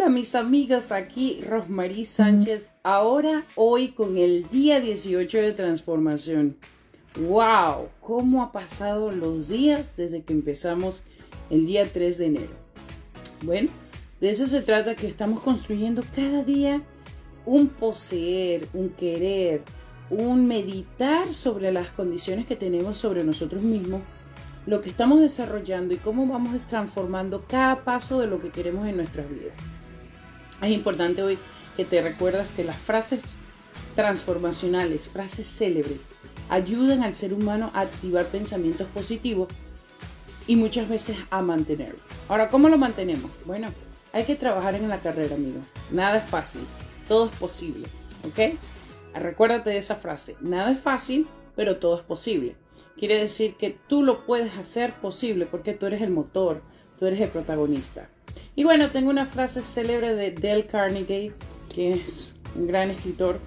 Hola mis amigas, aquí Rosmarie Sánchez, ahora hoy con el día 18 de transformación. ¡Wow! ¿Cómo ha pasado los días desde que empezamos el día 3 de enero? Bueno, de eso se trata que estamos construyendo cada día un poseer, un querer, un meditar sobre las condiciones que tenemos sobre nosotros mismos, lo que estamos desarrollando y cómo vamos transformando cada paso de lo que queremos en nuestras vidas. Es importante hoy que te recuerdas que las frases transformacionales, frases célebres, ayudan al ser humano a activar pensamientos positivos y muchas veces a mantenerlo. Ahora, ¿cómo lo mantenemos? Bueno, hay que trabajar en la carrera, amigo. Nada es fácil, todo es posible, ¿ok? Recuérdate de esa frase, nada es fácil, pero todo es posible. Quiere decir que tú lo puedes hacer posible porque tú eres el motor, tú eres el protagonista. Y bueno, tengo una frase célebre de Dale Carnegie, que es un gran escritor,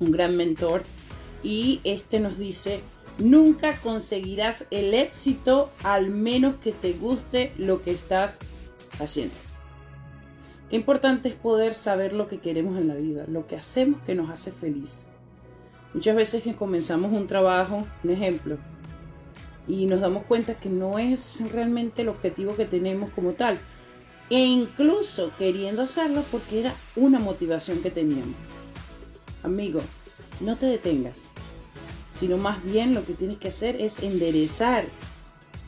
un gran mentor, y este nos dice, nunca conseguirás el éxito al menos que te guste lo que estás haciendo. Qué importante es poder saber lo que queremos en la vida, lo que hacemos que nos hace feliz. Muchas veces que comenzamos un trabajo, un ejemplo, y nos damos cuenta que no es realmente el objetivo que tenemos como tal, e incluso queriendo hacerlo porque era una motivación que teníamos. Amigo, no te detengas, sino más bien lo que tienes que hacer es enderezar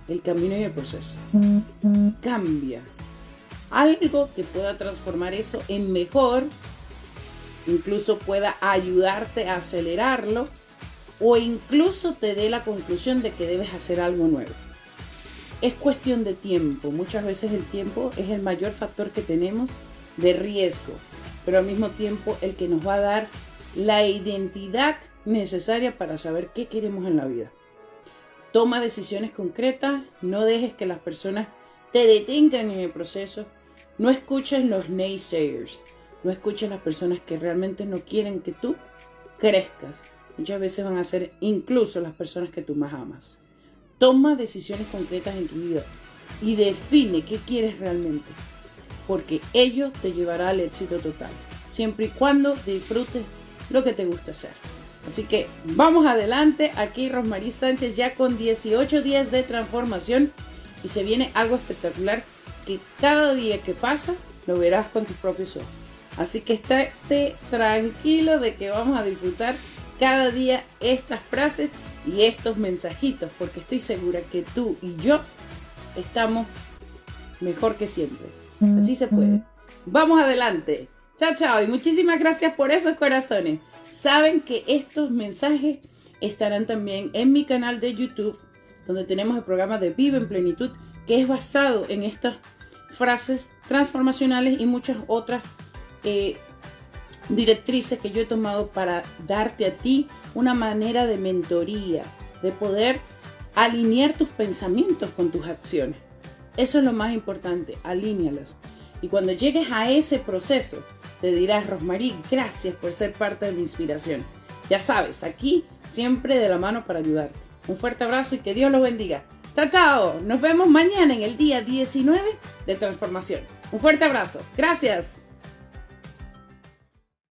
el camino y el proceso. Cambia. Algo que pueda transformar eso en mejor, incluso pueda ayudarte a acelerarlo o incluso te dé la conclusión de que debes hacer algo nuevo. Es cuestión de tiempo. Muchas veces el tiempo es el mayor factor que tenemos de riesgo, pero al mismo tiempo el que nos va a dar la identidad necesaria para saber qué queremos en la vida. Toma decisiones concretas, no dejes que las personas te detengan en el proceso, no escuches los naysayers, no escuches las personas que realmente no quieren que tú crezcas. Muchas veces van a ser incluso las personas que tú más amas. Toma decisiones concretas en tu vida y define qué quieres realmente, porque ello te llevará al éxito total, siempre y cuando disfrutes lo que te gusta hacer. Así que vamos adelante, aquí Rosmarie Sánchez ya con 18 días de transformación y se viene algo espectacular que cada día que pasa lo verás con tus propios ojos. Así que estate tranquilo de que vamos a disfrutar cada día estas frases y estos mensajitos, porque estoy segura que tú y yo estamos mejor que siempre. Así se puede. Vamos adelante. Chao, chao. Y muchísimas gracias por esos corazones. Saben que estos mensajes estarán también en mi canal de YouTube, donde tenemos el programa de Vive en Plenitud, que es basado en estas frases transformacionales y muchas otras eh, directrices que yo he tomado para darte a ti una manera de mentoría, de poder alinear tus pensamientos con tus acciones. Eso es lo más importante, alíñalas. Y cuando llegues a ese proceso, te dirás, Rosmarie, gracias por ser parte de mi inspiración. Ya sabes, aquí siempre de la mano para ayudarte. Un fuerte abrazo y que Dios los bendiga. Chao, chao. Nos vemos mañana en el día 19 de transformación. Un fuerte abrazo. Gracias.